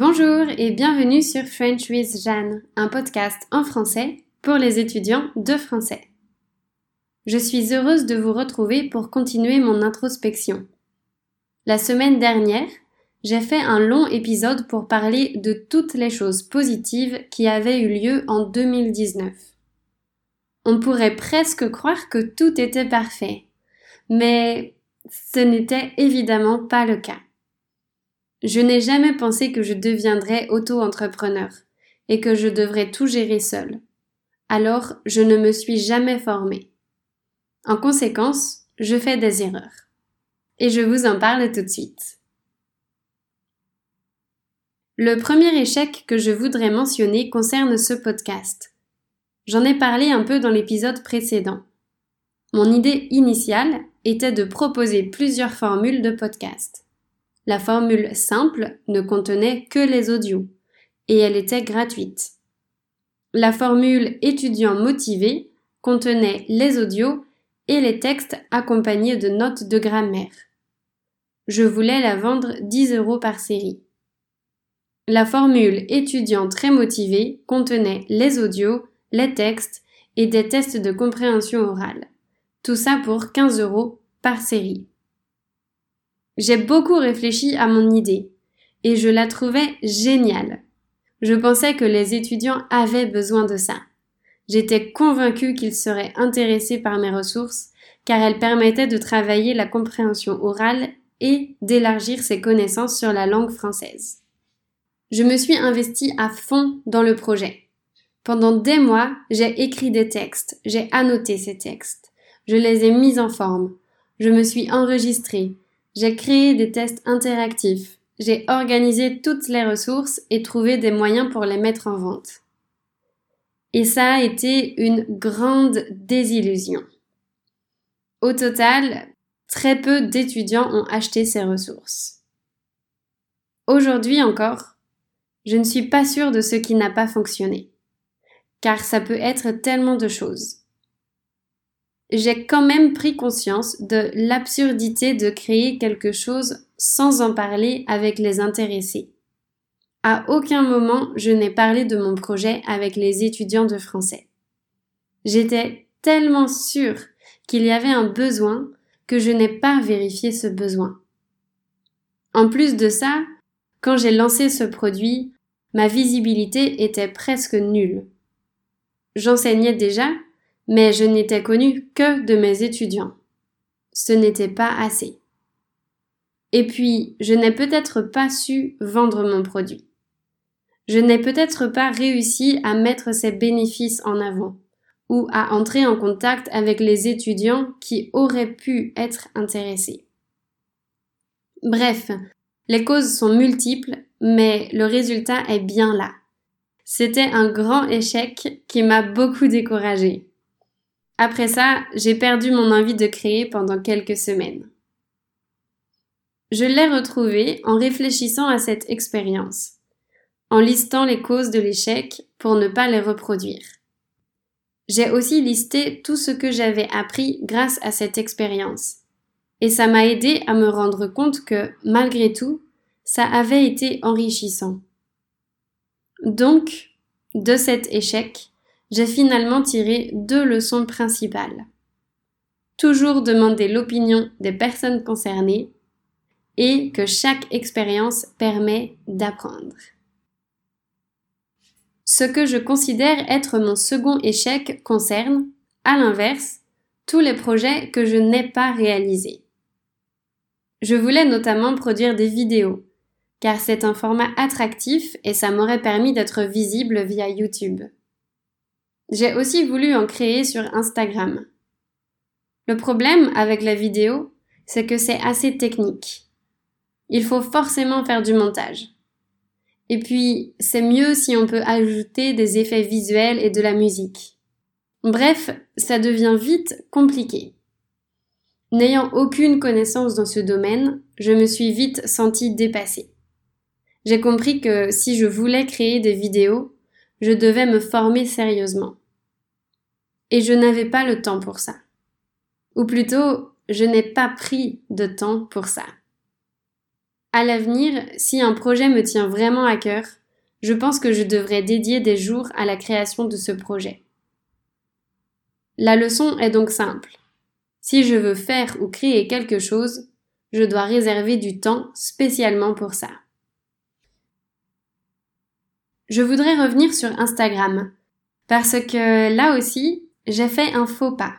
Bonjour et bienvenue sur French with Jeanne, un podcast en français pour les étudiants de français. Je suis heureuse de vous retrouver pour continuer mon introspection. La semaine dernière, j'ai fait un long épisode pour parler de toutes les choses positives qui avaient eu lieu en 2019. On pourrait presque croire que tout était parfait, mais ce n'était évidemment pas le cas. Je n'ai jamais pensé que je deviendrais auto-entrepreneur et que je devrais tout gérer seul. Alors, je ne me suis jamais formée. En conséquence, je fais des erreurs. Et je vous en parle tout de suite. Le premier échec que je voudrais mentionner concerne ce podcast. J'en ai parlé un peu dans l'épisode précédent. Mon idée initiale était de proposer plusieurs formules de podcast. La formule simple ne contenait que les audios et elle était gratuite. La formule étudiant motivé contenait les audios et les textes accompagnés de notes de grammaire. Je voulais la vendre 10 euros par série. La formule étudiant très motivé contenait les audios, les textes et des tests de compréhension orale. Tout ça pour 15 euros par série. J'ai beaucoup réfléchi à mon idée et je la trouvais géniale. Je pensais que les étudiants avaient besoin de ça. J'étais convaincue qu'ils seraient intéressés par mes ressources car elles permettaient de travailler la compréhension orale et d'élargir ses connaissances sur la langue française. Je me suis investie à fond dans le projet. Pendant des mois, j'ai écrit des textes, j'ai annoté ces textes, je les ai mis en forme, je me suis enregistrée, j'ai créé des tests interactifs. J'ai organisé toutes les ressources et trouvé des moyens pour les mettre en vente. Et ça a été une grande désillusion. Au total, très peu d'étudiants ont acheté ces ressources. Aujourd'hui encore, je ne suis pas sûre de ce qui n'a pas fonctionné, car ça peut être tellement de choses j'ai quand même pris conscience de l'absurdité de créer quelque chose sans en parler avec les intéressés. À aucun moment je n'ai parlé de mon projet avec les étudiants de français. J'étais tellement sûre qu'il y avait un besoin que je n'ai pas vérifié ce besoin. En plus de ça, quand j'ai lancé ce produit, ma visibilité était presque nulle. J'enseignais déjà, mais je n'étais connue que de mes étudiants. Ce n'était pas assez. Et puis, je n'ai peut-être pas su vendre mon produit. Je n'ai peut-être pas réussi à mettre ses bénéfices en avant ou à entrer en contact avec les étudiants qui auraient pu être intéressés. Bref, les causes sont multiples, mais le résultat est bien là. C'était un grand échec qui m'a beaucoup découragée. Après ça, j'ai perdu mon envie de créer pendant quelques semaines. Je l'ai retrouvé en réfléchissant à cette expérience, en listant les causes de l'échec pour ne pas les reproduire. J'ai aussi listé tout ce que j'avais appris grâce à cette expérience, et ça m'a aidé à me rendre compte que, malgré tout, ça avait été enrichissant. Donc, de cet échec, j'ai finalement tiré deux leçons principales. Toujours demander l'opinion des personnes concernées et que chaque expérience permet d'apprendre. Ce que je considère être mon second échec concerne, à l'inverse, tous les projets que je n'ai pas réalisés. Je voulais notamment produire des vidéos, car c'est un format attractif et ça m'aurait permis d'être visible via YouTube. J'ai aussi voulu en créer sur Instagram. Le problème avec la vidéo, c'est que c'est assez technique. Il faut forcément faire du montage. Et puis, c'est mieux si on peut ajouter des effets visuels et de la musique. Bref, ça devient vite compliqué. N'ayant aucune connaissance dans ce domaine, je me suis vite sentie dépassée. J'ai compris que si je voulais créer des vidéos, je devais me former sérieusement. Et je n'avais pas le temps pour ça. Ou plutôt, je n'ai pas pris de temps pour ça. À l'avenir, si un projet me tient vraiment à cœur, je pense que je devrais dédier des jours à la création de ce projet. La leçon est donc simple. Si je veux faire ou créer quelque chose, je dois réserver du temps spécialement pour ça. Je voudrais revenir sur Instagram, parce que là aussi, j'ai fait un faux pas.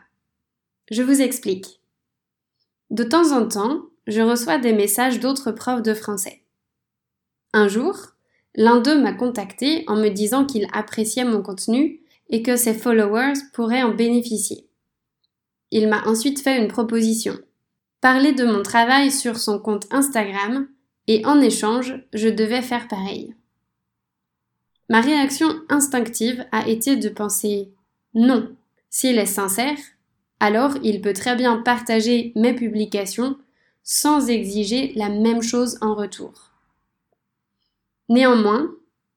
Je vous explique. De temps en temps, je reçois des messages d'autres profs de français. Un jour, l'un d'eux m'a contacté en me disant qu'il appréciait mon contenu et que ses followers pourraient en bénéficier. Il m'a ensuite fait une proposition. Parler de mon travail sur son compte Instagram et en échange, je devais faire pareil. Ma réaction instinctive a été de penser non, s'il est sincère, alors il peut très bien partager mes publications sans exiger la même chose en retour. Néanmoins,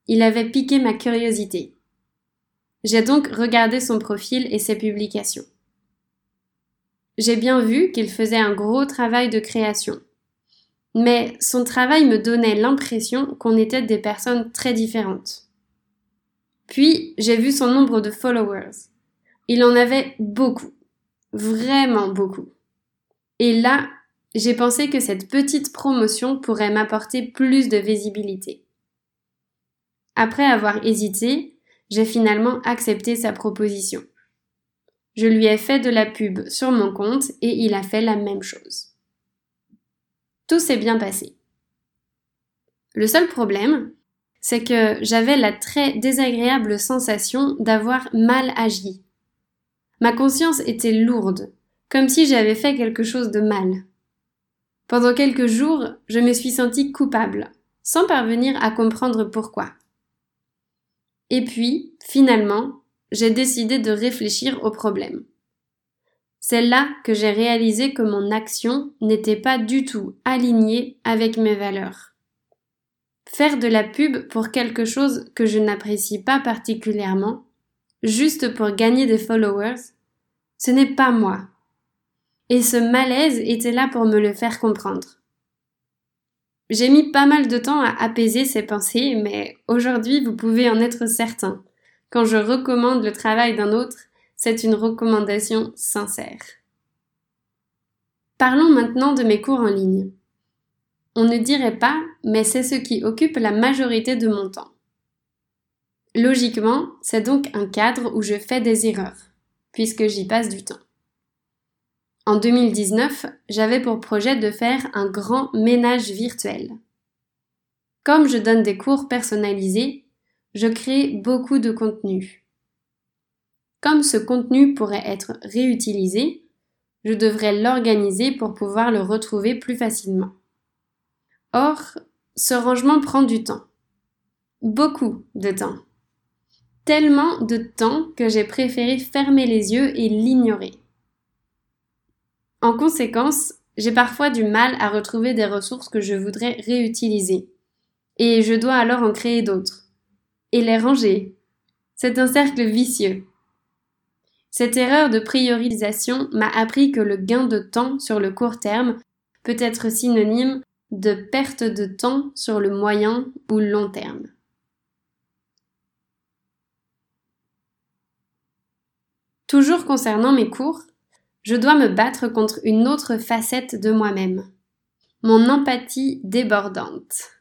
il avait piqué ma curiosité. J'ai donc regardé son profil et ses publications. J'ai bien vu qu'il faisait un gros travail de création. Mais son travail me donnait l'impression qu'on était des personnes très différentes. Puis, j'ai vu son nombre de followers. Il en avait beaucoup. Vraiment beaucoup. Et là, j'ai pensé que cette petite promotion pourrait m'apporter plus de visibilité. Après avoir hésité, j'ai finalement accepté sa proposition. Je lui ai fait de la pub sur mon compte et il a fait la même chose. Tout s'est bien passé. Le seul problème, c'est que j'avais la très désagréable sensation d'avoir mal agi. Ma conscience était lourde, comme si j'avais fait quelque chose de mal. Pendant quelques jours, je me suis sentie coupable, sans parvenir à comprendre pourquoi. Et puis, finalement, j'ai décidé de réfléchir au problème. C'est là que j'ai réalisé que mon action n'était pas du tout alignée avec mes valeurs. Faire de la pub pour quelque chose que je n'apprécie pas particulièrement, juste pour gagner des followers, ce n'est pas moi et ce malaise était là pour me le faire comprendre. J'ai mis pas mal de temps à apaiser ces pensées, mais aujourd'hui vous pouvez en être certain. Quand je recommande le travail d'un autre, c'est une recommandation sincère. Parlons maintenant de mes cours en ligne. On ne dirait pas, mais c'est ce qui occupe la majorité de mon temps. Logiquement, c'est donc un cadre où je fais des erreurs, puisque j'y passe du temps. En 2019, j'avais pour projet de faire un grand ménage virtuel. Comme je donne des cours personnalisés, je crée beaucoup de contenu. Comme ce contenu pourrait être réutilisé, je devrais l'organiser pour pouvoir le retrouver plus facilement. Or, ce rangement prend du temps. Beaucoup de temps. Tellement de temps que j'ai préféré fermer les yeux et l'ignorer. En conséquence, j'ai parfois du mal à retrouver des ressources que je voudrais réutiliser. Et je dois alors en créer d'autres. Et les ranger. C'est un cercle vicieux. Cette erreur de priorisation m'a appris que le gain de temps sur le court terme peut être synonyme de perte de temps sur le moyen ou long terme. Toujours concernant mes cours, je dois me battre contre une autre facette de moi-même, mon empathie débordante,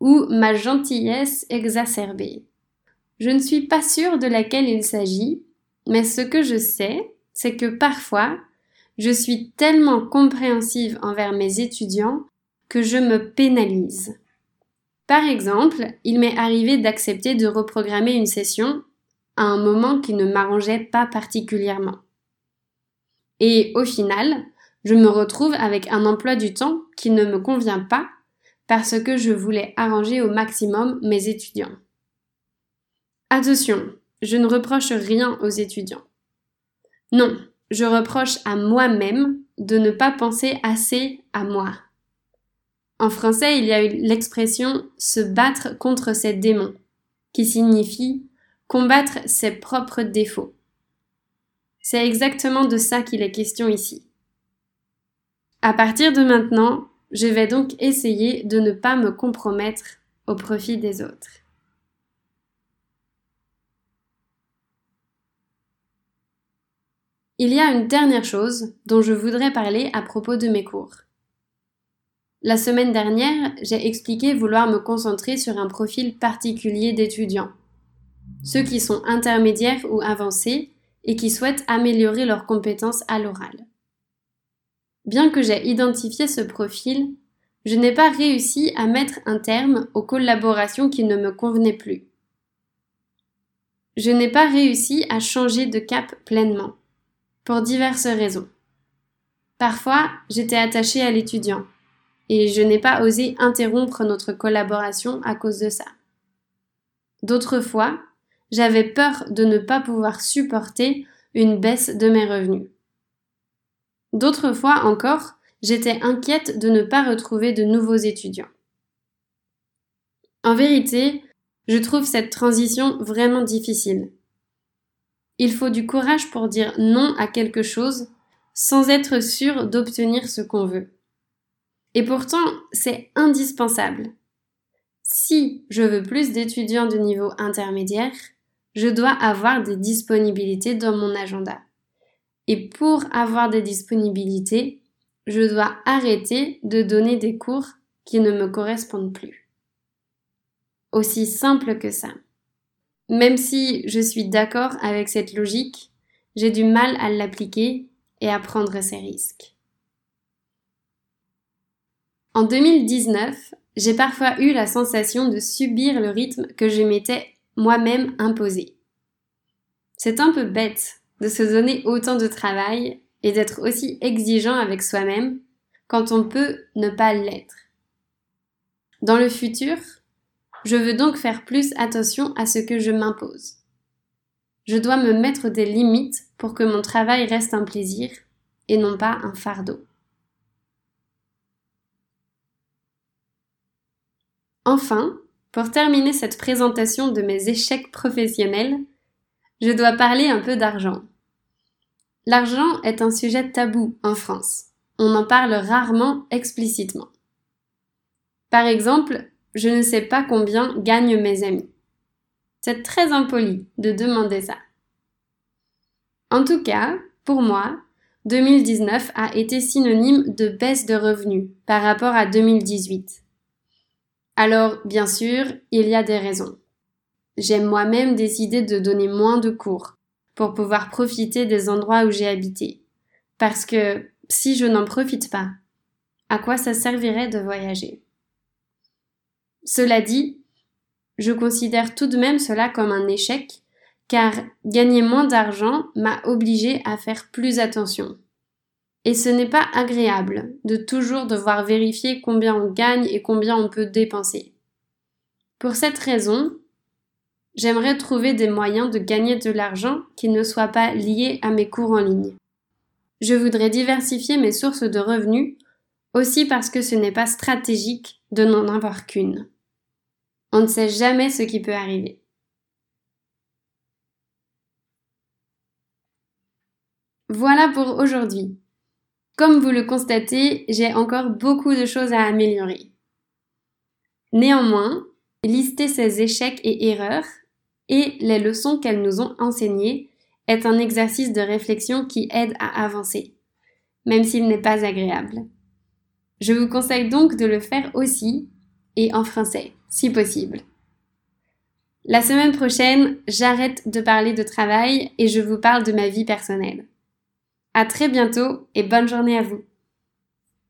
ou ma gentillesse exacerbée. Je ne suis pas sûre de laquelle il s'agit, mais ce que je sais, c'est que parfois, je suis tellement compréhensive envers mes étudiants que je me pénalise. Par exemple, il m'est arrivé d'accepter de reprogrammer une session à un moment qui ne m'arrangeait pas particulièrement. Et au final, je me retrouve avec un emploi du temps qui ne me convient pas parce que je voulais arranger au maximum mes étudiants. Attention, je ne reproche rien aux étudiants. Non, je reproche à moi-même de ne pas penser assez à moi. En français, il y a eu l'expression se battre contre ses démons, qui signifie combattre ses propres défauts. C'est exactement de ça qu'il est question ici. À partir de maintenant, je vais donc essayer de ne pas me compromettre au profit des autres. Il y a une dernière chose dont je voudrais parler à propos de mes cours. La semaine dernière, j'ai expliqué vouloir me concentrer sur un profil particulier d'étudiants. Ceux qui sont intermédiaires ou avancés et qui souhaitent améliorer leurs compétences à l'oral. Bien que j'ai identifié ce profil, je n'ai pas réussi à mettre un terme aux collaborations qui ne me convenaient plus. Je n'ai pas réussi à changer de cap pleinement, pour diverses raisons. Parfois, j'étais attachée à l'étudiant, et je n'ai pas osé interrompre notre collaboration à cause de ça. D'autres fois, j'avais peur de ne pas pouvoir supporter une baisse de mes revenus. D'autres fois encore, j'étais inquiète de ne pas retrouver de nouveaux étudiants. En vérité, je trouve cette transition vraiment difficile. Il faut du courage pour dire non à quelque chose sans être sûr d'obtenir ce qu'on veut. Et pourtant, c'est indispensable. Si je veux plus d'étudiants de niveau intermédiaire, je dois avoir des disponibilités dans mon agenda. Et pour avoir des disponibilités, je dois arrêter de donner des cours qui ne me correspondent plus. Aussi simple que ça. Même si je suis d'accord avec cette logique, j'ai du mal à l'appliquer et à prendre ces risques. En 2019, j'ai parfois eu la sensation de subir le rythme que je m'étais moi-même imposé. C'est un peu bête de se donner autant de travail et d'être aussi exigeant avec soi-même quand on peut ne pas l'être. Dans le futur, je veux donc faire plus attention à ce que je m'impose. Je dois me mettre des limites pour que mon travail reste un plaisir et non pas un fardeau. Enfin, pour terminer cette présentation de mes échecs professionnels, je dois parler un peu d'argent. L'argent est un sujet tabou en France. On en parle rarement explicitement. Par exemple, je ne sais pas combien gagnent mes amis. C'est très impoli de demander ça. En tout cas, pour moi, 2019 a été synonyme de baisse de revenus par rapport à 2018. Alors, bien sûr, il y a des raisons. J'ai moi-même décidé de donner moins de cours pour pouvoir profiter des endroits où j'ai habité. Parce que si je n'en profite pas, à quoi ça servirait de voyager? Cela dit, je considère tout de même cela comme un échec, car gagner moins d'argent m'a obligé à faire plus attention. Et ce n'est pas agréable de toujours devoir vérifier combien on gagne et combien on peut dépenser. Pour cette raison, j'aimerais trouver des moyens de gagner de l'argent qui ne soient pas liés à mes cours en ligne. Je voudrais diversifier mes sources de revenus aussi parce que ce n'est pas stratégique de n'en avoir qu'une. On ne sait jamais ce qui peut arriver. Voilà pour aujourd'hui. Comme vous le constatez, j'ai encore beaucoup de choses à améliorer. Néanmoins, lister ces échecs et erreurs et les leçons qu'elles nous ont enseignées est un exercice de réflexion qui aide à avancer, même s'il n'est pas agréable. Je vous conseille donc de le faire aussi, et en français, si possible. La semaine prochaine, j'arrête de parler de travail et je vous parle de ma vie personnelle. À très bientôt et bonne journée à vous.